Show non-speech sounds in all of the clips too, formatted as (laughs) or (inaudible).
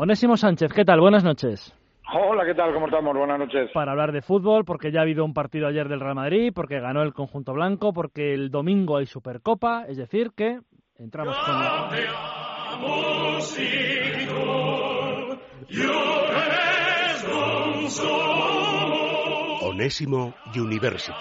Onésimo Sánchez, ¿qué tal? Buenas noches. Hola, ¿qué tal? ¿Cómo estamos? Buenas noches. Para hablar de fútbol, porque ya ha habido un partido ayer del Real Madrid, porque ganó el conjunto blanco, porque el domingo hay Supercopa, es decir, que entramos con la... Onésimo University.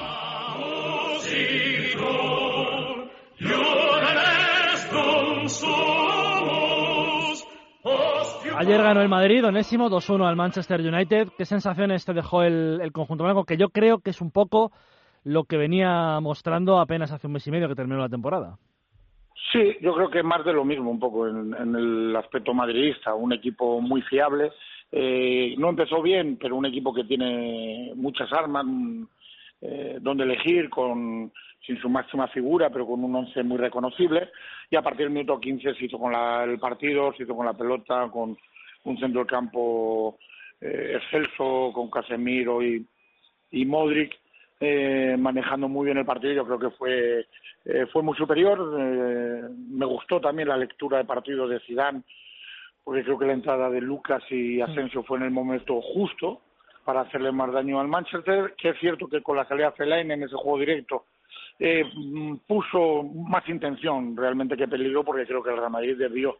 Ayer ganó el Madrid, Onésimo, 2-1 al Manchester United. ¿Qué sensaciones te dejó el, conjunto blanco? Que yo creo que es un poco lo que venía mostrando apenas hace un mes y medio que terminó la temporada. Sí, yo creo que más de lo mismo un poco en, el aspecto madridista. Un equipo muy fiable. Eh, no empezó bien, pero un equipo que tiene muchas armas, eh, donde elegir, con sin su máxima figura, pero con un once muy reconocible. Y a partir del minuto 15 se hizo con la, el partido, se hizo con la pelota, con un centro del campo eh, excelso, con Casemiro y, y Modric. Eh, manejando muy bien el partido, yo creo que fue eh, fue muy superior. Eh, me gustó también la lectura de partido de Zidane, porque creo que la entrada de Lucas y Asensio fue en el momento justo para hacerle más daño al Manchester, que es cierto que con la salida de Fellaini en ese juego directo eh, puso más intención realmente que peligro, porque creo que el Real Madrid debió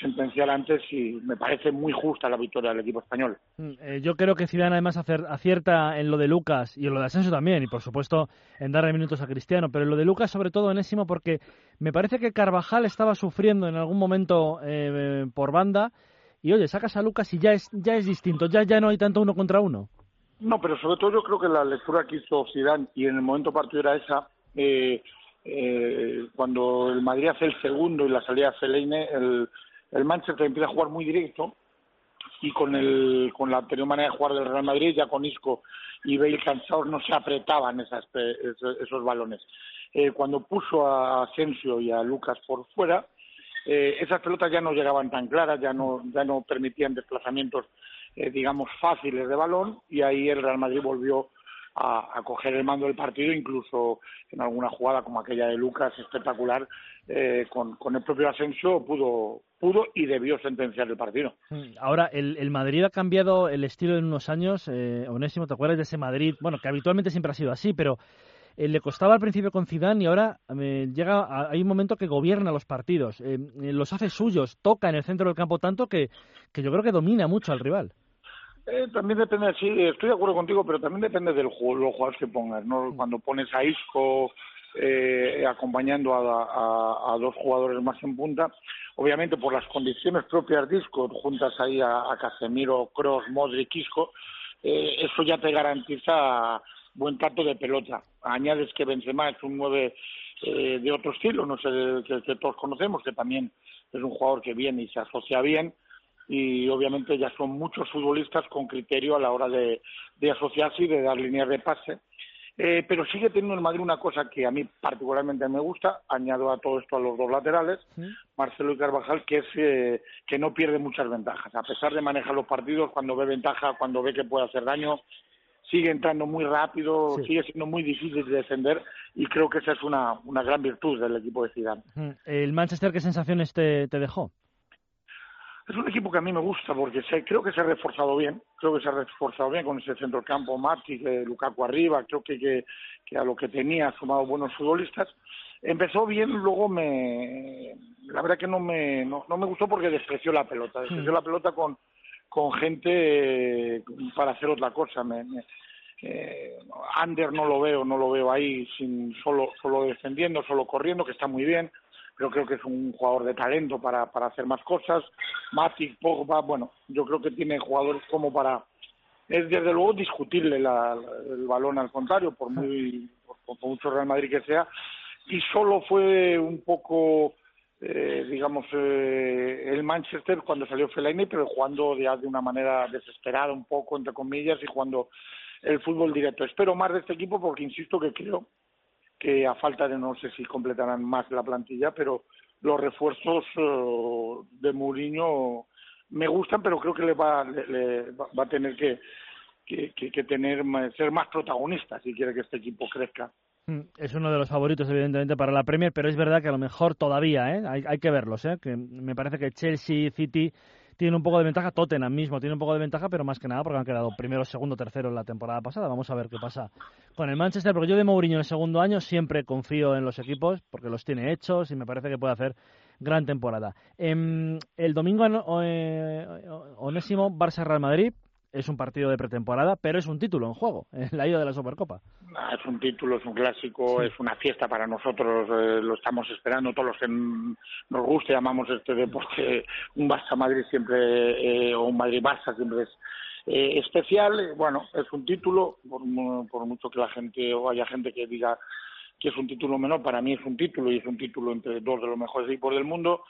sentenciar antes y me parece muy justa la victoria del equipo español. Eh, yo creo que Zidane además acierta en lo de Lucas y en lo de Asensio también y por supuesto en darle minutos a Cristiano, pero en lo de Lucas sobre todo enésimo porque me parece que Carvajal estaba sufriendo en algún momento eh, por banda y oye, sacas a Lucas y ya es ya es distinto, ya ya no hay tanto uno contra uno. No, pero sobre todo yo creo que la lectura que hizo Zidane y en el momento partido era esa eh, eh, cuando el Madrid hace el segundo y la salida de Fellaini, el, el Manchester empieza a jugar muy directo y con el con la anterior manera de jugar del Real Madrid ya con Isco y Bale cansados no se apretaban esas, esos, esos balones. Eh, cuando puso a Asensio y a Lucas por fuera eh, esas pelotas ya no llegaban tan claras ya no ya no permitían desplazamientos eh, digamos fáciles de balón y ahí el Real Madrid volvió a, coger el mando del partido, incluso en alguna jugada como aquella de Lucas, espectacular, eh, con, el propio Asensio pudo, pudo y debió sentenciar el partido. Ahora, el, el Madrid ha cambiado el estilo en unos años. Eh, Onésimo, ¿te acuerdas de ese Madrid? Bueno, que habitualmente siempre ha sido así, pero eh, le costaba al principio con Zidane y ahora eh, llega a, hay un momento que gobierna los partidos, eh, los hace suyos, toca en el centro del campo tanto que, que yo creo que domina mucho al rival. Eh, también depende, sí, estoy de acuerdo contigo, pero también depende del juego, los jugadores que pongas, ¿no? Cuando pones a Isco eh, acompañando a, a, a, dos jugadores más en punta, obviamente por las condiciones propias de Isco, juntas ahí a, a Casemiro, Kroos, Modric, Isco, eh, eso ya te garantiza buen trato de pelota. Añades que Benzema es un nueve eh, de otro estilo, no sé, que, que todos conocemos, que también es un jugador que viene y se asocia bien, y obviamente ya son muchos futbolistas con criterio a la hora de, de asociarse y de dar líneas de pase. Eh, pero sigue teniendo el Madrid una cosa que a mí particularmente me gusta, añado a todo esto a los dos laterales. Marcelo y Carvajal, que es eh, que no pierde muchas ventajas. A pesar de manejar los partidos, cuando ve ventaja, cuando ve que puede hacer daño, sigue entrando muy rápido, sí. sigue siendo muy difícil de defender y creo que esa es una, una gran virtud del equipo de Zidane. ¿El Manchester qué sensaciones te, te dejó? Es un equipo que a mí me gusta porque se, creo que se ha reforzado bien, creo que se ha reforzado bien con ese centro del campo, Martí, eh, Lukaku arriba, creo que, que, que, a lo que tenía ha sumado buenos futbolistas. Empezó bien, luego me, la verdad que no me, no, no me gustó porque despreció la pelota, despreció sí. la pelota con, con gente eh, para hacer otra cosa. Me, me, eh, Ander no lo veo, no lo veo ahí sin solo, solo defendiendo, solo corriendo, que está muy bien pero creo que es un jugador de talento para, para hacer más cosas. Matic, Pogba, bueno, yo creo que tiene jugadores como para... Es desde luego discutirle la, el balón al contrario, por muy por, por, mucho Real Madrid que sea, y solo fue un poco, eh, digamos, eh, el Manchester cuando salió Fellaini, pero jugando ya de una manera desesperada un poco, entre comillas, y jugando el fútbol directo. Espero más de este equipo porque insisto que creo que a falta de no sé si completarán más la plantilla, pero los refuerzos uh, de Mourinho me gustan, pero creo que le va, le, le va a tener que, que, que, que, tener ser más protagonista si quiere que este equipo crezca. Es uno de los favoritos, evidentemente, para la Premier, pero es verdad que a lo mejor todavía, ¿eh? hay, hay que verlos. ¿eh? Que me parece que Chelsea City tiene un poco de ventaja, Tottenham mismo tiene un poco de ventaja, pero más que nada porque han quedado primero, segundo, tercero en la temporada pasada. Vamos a ver qué pasa con el Manchester, porque yo de Mourinho en el segundo año siempre confío en los equipos porque los tiene hechos y me parece que puede hacer gran temporada. Em, el domingo, eh, Onésimo, Barça-Real Madrid, es un partido de pretemporada, pero es un título en juego, en la ida de la Supercopa. Ah, es un título, es un clásico, es una fiesta para nosotros, eh, lo estamos esperando, todos los que nos guste, llamamos este deporte, (laughs) un Barça-Madrid siempre, eh, o un Madrid-Barça siempre es eh, especial. Bueno, es un título, por, por mucho que la gente, o haya gente que diga que es un título menor, para mí es un título y es un título entre dos de los mejores equipos del mundo.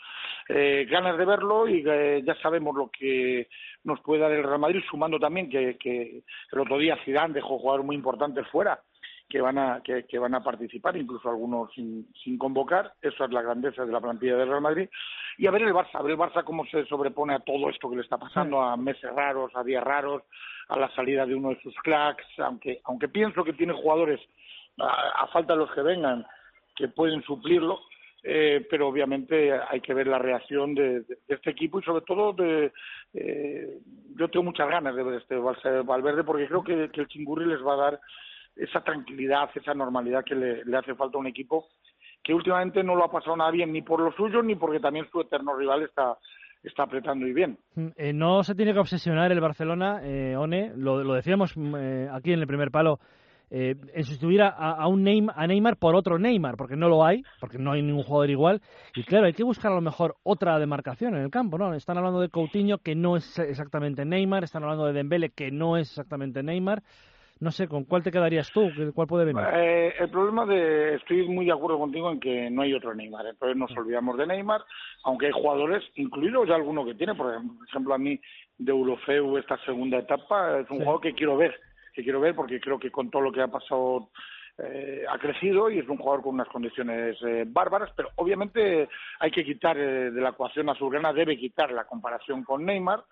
Eh, ganas de verlo y eh, ya sabemos lo que nos puede dar el Real Madrid, sumando también que, el otro día Zidane dejó jugadores muy importantes fuera que van a que, que van a participar, incluso algunos sin, sin convocar. Eso es la grandeza de la plantilla del Real Madrid. Y a ver el Barça, a ver el Barça cómo se sobrepone a todo esto que le está pasando, a meses raros, a días raros, a la salida de uno de sus cracks, aunque aunque pienso que tiene jugadores a, falta de los que vengan que pueden suplirlo, eh, pero obviamente hay que ver la reacción de, este equipo y sobre todo de, eh, yo tengo muchas ganas de ver este Valverde porque creo que, el Chingurri les va a dar esa tranquilidad, esa normalidad que le, hace falta a un equipo que últimamente no lo ha pasado nada bien ni por lo suyo ni porque también su eterno rival está está apretando y bien. Mm, eh, no se tiene que obsesionar el Barcelona, eh, One, lo, lo decíamos mm, eh, aquí en el primer palo eh, en sustituir a, un Neymar, a Neymar por otro Neymar, porque no lo hay, porque no hay ningún jugador igual. Y claro, hay que buscar a lo mejor otra demarcación en el campo, ¿no? Están hablando de Coutinho, que no es exactamente Neymar, están hablando de Dembele, que no es exactamente Neymar. No sé, ¿con cuál te quedarías tú? ¿Cuál puede venir? Eh, el problema de... Estoy muy de acuerdo contigo en que no hay otro Neymar. Entonces nos olvidamos de Neymar, aunque hay jugadores, incluidos ya alguno que tiene. Por ejemplo, a mí de Eurofeu esta segunda etapa es un jugador que quiero ver que quiero ver porque creo que con todo lo que ha pasado eh, ha crecido y es un jugador con unas condiciones eh, bárbaras, pero obviamente hay que quitar eh, de la ecuación azulgrana, debe quitar la comparación con Neymar.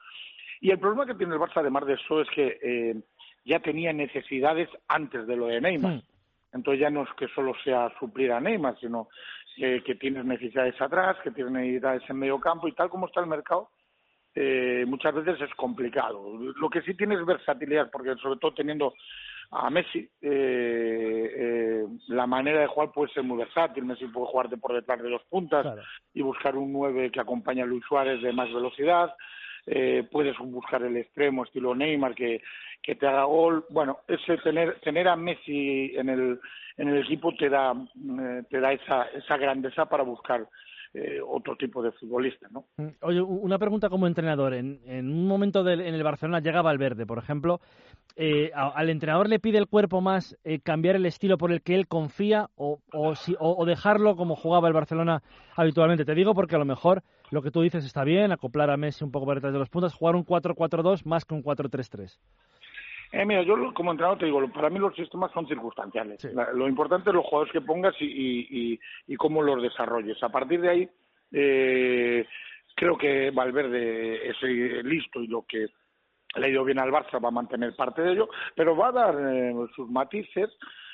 Y el problema que tiene el Barça, además de eso, es que ya tenía necesidades antes de lo de Neymar. Entonces ya no es que solo sea suplir a Neymar, sino que tienes necesidades atrás, que tienes necesidades en medio campo y tal como está el mercado, eh, muchas veces es complicado. Lo que sí tiene es versatilidad, porque sobre todo teniendo a Messi, eh, eh, la manera de jugar puede ser muy versátil. Messi puede jugarte por detrás de dos puntas y buscar un 9 que acompañe a Luis Suárez de más velocidad. Eh, puedes buscar el extremo estilo Neymar que, que te haga gol. Bueno, ese tener, tener a Messi en el, en el equipo te da, eh, te da esa, esa grandeza para buscar eh, otro tipo de futbolista, ¿no? Mm, oye, una pregunta como entrenador. En, un momento en el Barcelona llega Valverde, por ejemplo. Eh, ¿Al entrenador le pide el cuerpo más eh, cambiar el estilo por el que él confía o, o, si, o, dejarlo como jugaba el Barcelona habitualmente? Te digo porque a lo mejor lo que tú dices está bien, acoplar a Messi un poco por detrás de los puntos, jugar un 4-4-2 más que un 4-3-3. Eh, mira, yo como entrenador te digo, para mí los sistemas son circunstanciales. lo importante es los jugadores que pongas y, y, cómo los desarrolles. A partir de ahí, eh, creo que Valverde es eh, listo y lo que le ha ido bien al Barça va a mantener parte de ello, pero va a dar eh, sus matices,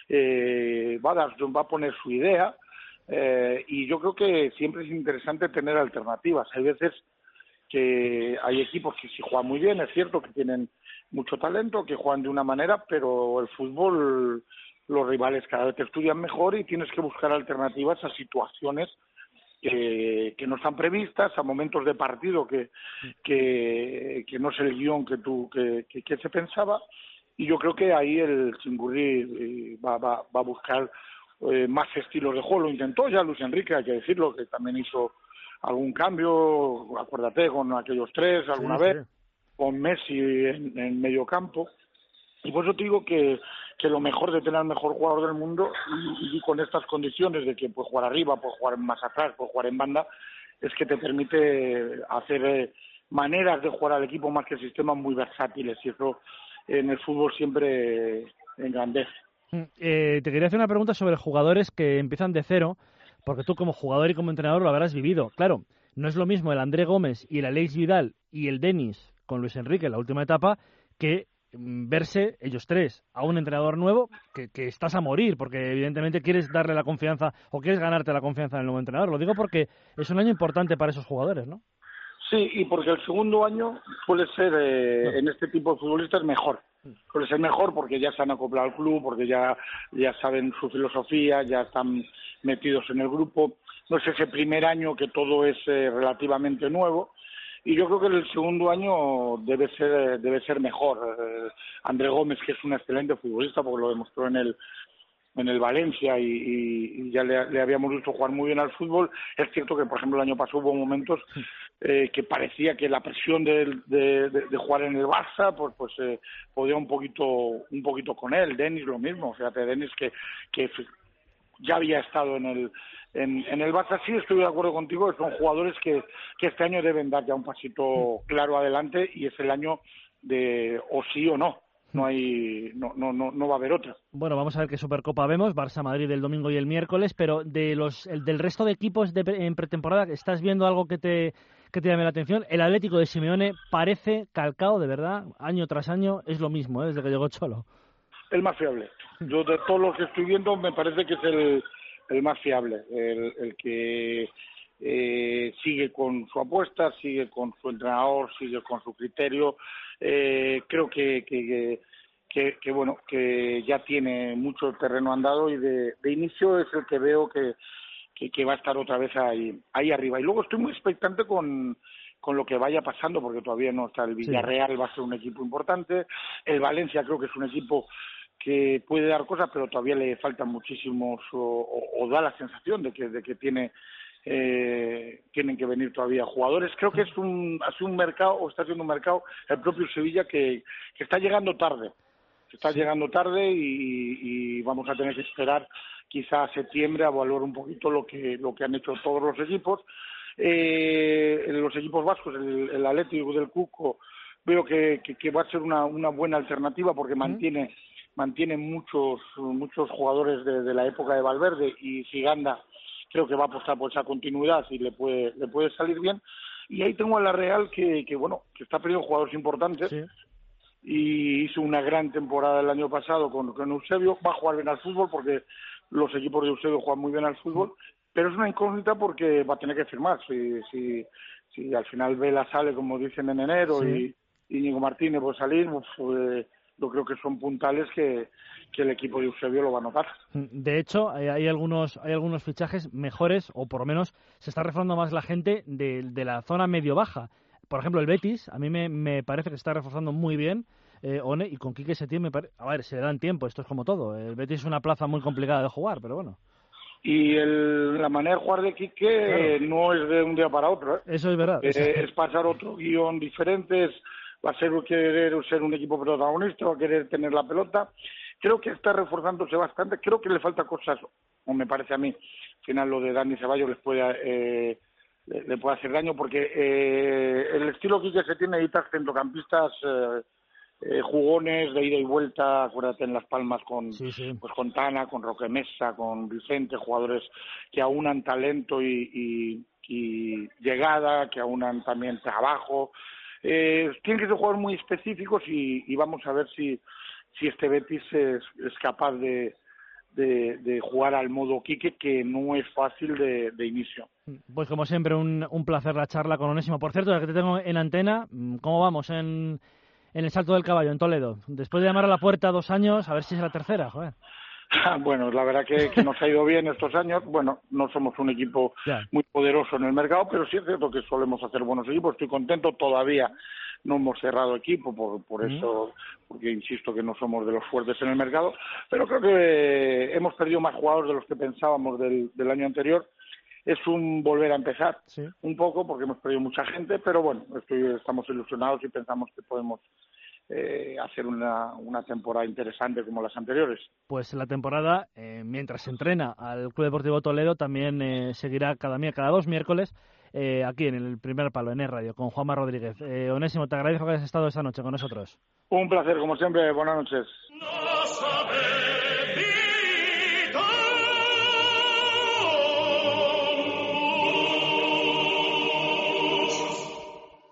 eh, va a dar, va a poner su idea eh, y yo creo que siempre es interesante tener alternativas. Hay veces que hay equipos que sí juegan muy bien, es cierto que tienen mucho talento, que juegan de una manera, pero el fútbol, los rivales cada vez te estudian mejor y tienes que buscar alternativas a situaciones que, no están previstas, a momentos de partido que, que, que no es el guion que, tú, que, que, se pensaba. Y yo creo que ahí el Chingurri eh, va, va, va a buscar eh, más estilos de juego. Lo intentó ya Luis Enrique, hay que decirlo, que también hizo algún cambio, acuérdate, con aquellos tres alguna vez con Messi en, en medio campo. Y por eso te digo que, que lo mejor de tener el mejor jugador del mundo y, con estas condiciones de que puede jugar arriba, puede jugar más atrás, puede jugar en banda, es que te permite hacer eh, maneras de jugar al equipo más que sistemas muy versátiles y eso en el fútbol siempre engrandece. Mm, eh, te quería hacer una pregunta sobre jugadores que empiezan de cero, porque tú como jugador y como entrenador lo habrás vivido. Claro, no es lo mismo el André Gómez y el Aleix Vidal y el Denis con Luis Enrique en la última etapa que mm, verse ellos tres a un entrenador nuevo que, que, estás a morir porque evidentemente quieres darle la confianza o quieres ganarte la confianza en el nuevo entrenador. Lo digo porque es un año importante para esos jugadores, ¿no? Sí, y porque el segundo año suele ser eh, en este tipo de futbolistas mejor. Suele ser mejor porque ya se han acoplado al club, porque ya, ya saben su filosofía, ya están metidos en el grupo. No es ese primer año que todo es eh, relativamente nuevo. Y yo creo que el segundo año debe ser, debe ser mejor. Eh, André Gómez, que es un excelente futbolista, porque lo demostró en el, en el Valencia y, ya le, habíamos visto jugar muy bien al fútbol. Es cierto que, por ejemplo, el año pasado hubo momentos eh, que parecía que la presión de, de, jugar en el Barça pues, pues eh, podía un poquito, un poquito con él. Denis lo mismo, fíjate, Denis que, que ya había estado en el, en, en, el Barça. Sí estoy de acuerdo contigo, son jugadores que, este año deben dar ya un pasito claro adelante y es el año de o sí o no no hay no, no, no, no va a haber otra. Bueno, vamos a ver qué Supercopa vemos, Barça Madrid el domingo y el miércoles, pero de los el, del resto de equipos de, en pretemporada, ¿estás viendo algo que te que te llame la atención? El Atlético de Simeone parece calcado, de verdad, año tras año es lo mismo, ¿eh? desde que llegó Cholo. El más fiable. Yo de todos los que estoy viendo me parece que es el, el más fiable, el, el que eh, sigue con su apuesta, sigue con su entrenador, sigue con su criterio. Eh, creo que, que, que, bueno, que ya tiene mucho terreno andado y de, inicio es el que veo que, que, va a estar otra vez ahí, ahí arriba. Y luego estoy muy expectante con, con lo que vaya pasando, porque todavía no está el Villarreal, va a ser un equipo importante. El Valencia creo que es un equipo que puede dar cosas, pero todavía le faltan muchísimos, o, o da la sensación de que, de que tiene eh, tienen que venir todavía jugadores. Creo que es un, ha un mercado, o está siendo un mercado, el propio Sevilla, que, que está llegando tarde. Está llegando tarde y, vamos a tener que esperar quizá a septiembre a evaluar un poquito lo que, lo que han hecho todos los equipos. Eh, los equipos vascos, el, el Atlético del Cuco, veo que, que, va a ser una, una buena alternativa porque mantiene mantiene muchos muchos jugadores de, de la época de Valverde y Giganda creo que va a apostar por esa continuidad y le puede, le puede salir bien. Y ahí tengo a la Real que, que bueno, que está perdiendo jugadores importantes. Y hizo una gran temporada el año pasado con, con Eusebio. Va a jugar bien al fútbol porque los equipos de Eusebio juegan muy bien al fútbol. Pero es una incógnita porque va a tener que firmar. Si, si, si al final Vela sale, como dicen en enero, y Íñigo Martínez puede salir, pues, yo creo que son puntales que, que el equipo de Eusebio lo va a notar. De hecho, hay algunos, hay algunos fichajes mejores, o por lo menos se está reforzando más la gente de, de la zona medio-baja. Por ejemplo, el Betis, a mí me, me parece que se está reforzando muy bien. Eh, One, y con Quique Setién, me a ver, se le dan tiempo, esto es como todo. El Betis es una plaza muy complicada de jugar, pero bueno. Y el, la manera de jugar de Quique no es de un día para otro. ¿eh? Eso es verdad. Eh, es pasar otro guion diferente, es, va a ser querer ser un equipo protagonista, va a querer tener la pelota. Creo que está reforzándose bastante, creo que le falta cosas, o me parece a mí, al final lo de Dani Ceballos les puede, eh, le, puede hacer daño, porque eh, el estilo que se tiene ahí centrocampistas eh, eh, jugones de ida y vuelta, acuérdate en Las Palmas con, Pues con Tana, con Roque Mesa, con Vicente, jugadores que aunan talento y, y llegada, que aunan también trabajo, eh, tienen que ser jugadores muy específicos y, vamos a ver si, si este Betis es, capaz de, de, jugar al modo Quique, que no es fácil de, inicio. Pues como siempre, un, un, placer la charla con Onésimo. Por cierto, ya que te tengo en antena, ¿cómo vamos en, en el Salto del Caballo, en Toledo? Después de llamar a la puerta dos años, a ver si es la tercera, joder. Bueno, la verdad que, nos ha ido bien estos años. Bueno, no somos un equipo muy poderoso en el mercado, pero sí es cierto que solemos hacer buenos equipos. Estoy contento todavía. No hemos cerrado equipo por, por eso, porque insisto que no somos de los fuertes en el mercado, pero creo que hemos perdido más jugadores de los que pensábamos del, del año anterior. Es un volver a empezar un poco porque hemos perdido mucha gente, pero bueno, estoy, estamos ilusionados y pensamos que podemos eh, hacer una, una, temporada interesante como las anteriores. Pues la temporada, eh, mientras se entrena al Club Deportivo Toledo, también eh, seguirá cada, cada dos miércoles eh, aquí en el primer palo, en el radio, con Juanma Rodríguez. Onésimo, te agradezco que hayas estado esta noche con nosotros. Un placer, como siempre. Buenas noches.